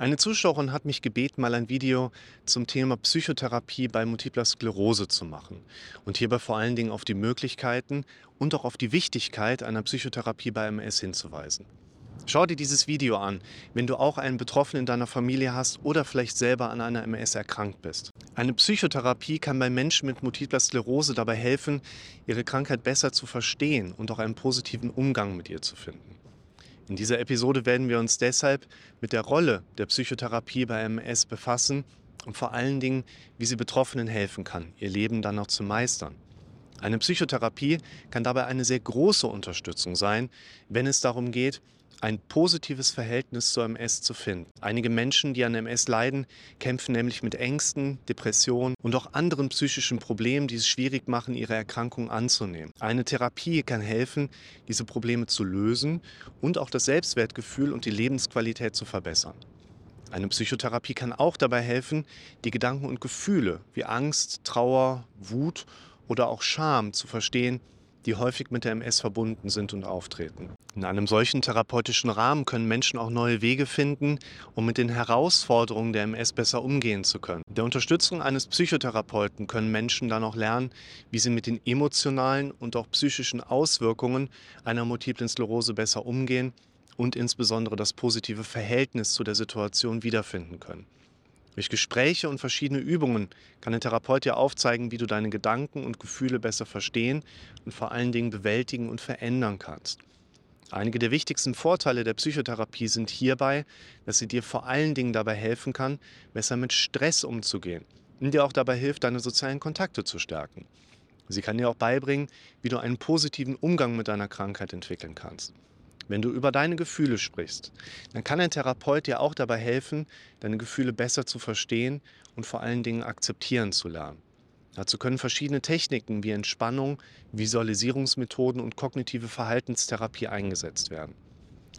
Eine Zuschauerin hat mich gebeten, mal ein Video zum Thema Psychotherapie bei Multipler Sklerose zu machen und hierbei vor allen Dingen auf die Möglichkeiten und auch auf die Wichtigkeit einer Psychotherapie bei MS hinzuweisen. Schau dir dieses Video an, wenn du auch einen Betroffenen in deiner Familie hast oder vielleicht selber an einer MS erkrankt bist. Eine Psychotherapie kann bei Menschen mit Multipler Sklerose dabei helfen, ihre Krankheit besser zu verstehen und auch einen positiven Umgang mit ihr zu finden. In dieser Episode werden wir uns deshalb mit der Rolle der Psychotherapie bei MS befassen und vor allen Dingen, wie sie Betroffenen helfen kann, ihr Leben dann noch zu meistern. Eine Psychotherapie kann dabei eine sehr große Unterstützung sein, wenn es darum geht, ein positives Verhältnis zur MS zu finden. Einige Menschen, die an MS leiden, kämpfen nämlich mit Ängsten, Depressionen und auch anderen psychischen Problemen, die es schwierig machen, ihre Erkrankung anzunehmen. Eine Therapie kann helfen, diese Probleme zu lösen und auch das Selbstwertgefühl und die Lebensqualität zu verbessern. Eine Psychotherapie kann auch dabei helfen, die Gedanken und Gefühle wie Angst, Trauer, Wut oder auch Scham zu verstehen die häufig mit der MS verbunden sind und auftreten. In einem solchen therapeutischen Rahmen können Menschen auch neue Wege finden, um mit den Herausforderungen der MS besser umgehen zu können. Mit der Unterstützung eines Psychotherapeuten können Menschen dann auch lernen, wie sie mit den emotionalen und auch psychischen Auswirkungen einer multiplen Sklerose besser umgehen und insbesondere das positive Verhältnis zu der Situation wiederfinden können. Durch Gespräche und verschiedene Übungen kann ein Therapeut dir aufzeigen, wie du deine Gedanken und Gefühle besser verstehen und vor allen Dingen bewältigen und verändern kannst. Einige der wichtigsten Vorteile der Psychotherapie sind hierbei, dass sie dir vor allen Dingen dabei helfen kann, besser mit Stress umzugehen und dir auch dabei hilft, deine sozialen Kontakte zu stärken. Sie kann dir auch beibringen, wie du einen positiven Umgang mit deiner Krankheit entwickeln kannst. Wenn du über deine Gefühle sprichst, dann kann ein Therapeut dir auch dabei helfen, deine Gefühle besser zu verstehen und vor allen Dingen akzeptieren zu lernen. Dazu können verschiedene Techniken wie Entspannung, Visualisierungsmethoden und kognitive Verhaltenstherapie eingesetzt werden.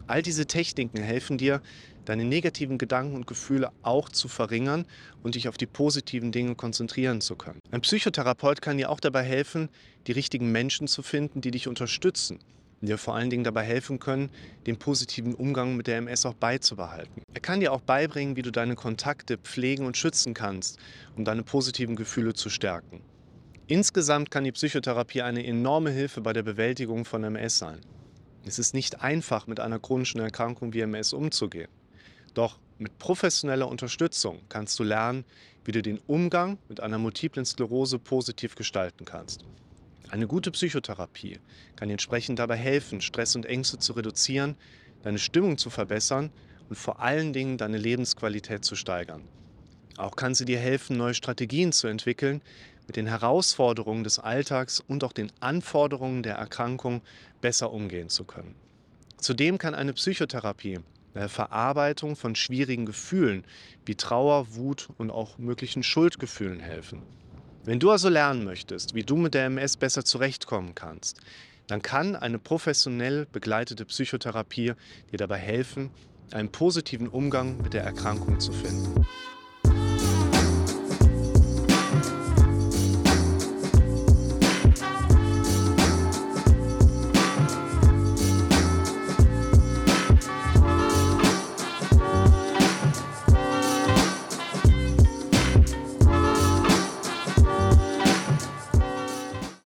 All diese Techniken helfen dir, deine negativen Gedanken und Gefühle auch zu verringern und dich auf die positiven Dinge konzentrieren zu können. Ein Psychotherapeut kann dir auch dabei helfen, die richtigen Menschen zu finden, die dich unterstützen dir vor allen Dingen dabei helfen können, den positiven Umgang mit der MS auch beizubehalten. Er kann dir auch beibringen, wie du deine Kontakte pflegen und schützen kannst, um deine positiven Gefühle zu stärken. Insgesamt kann die Psychotherapie eine enorme Hilfe bei der Bewältigung von MS sein. Es ist nicht einfach, mit einer chronischen Erkrankung wie MS umzugehen. Doch mit professioneller Unterstützung kannst du lernen, wie du den Umgang mit einer multiplen Sklerose positiv gestalten kannst. Eine gute Psychotherapie kann dir entsprechend dabei helfen, Stress und Ängste zu reduzieren, deine Stimmung zu verbessern und vor allen Dingen deine Lebensqualität zu steigern. Auch kann sie dir helfen, neue Strategien zu entwickeln, mit den Herausforderungen des Alltags und auch den Anforderungen der Erkrankung besser umgehen zu können. Zudem kann eine Psychotherapie bei der Verarbeitung von schwierigen Gefühlen wie Trauer, Wut und auch möglichen Schuldgefühlen helfen. Wenn du also lernen möchtest, wie du mit der MS besser zurechtkommen kannst, dann kann eine professionell begleitete Psychotherapie dir dabei helfen, einen positiven Umgang mit der Erkrankung zu finden.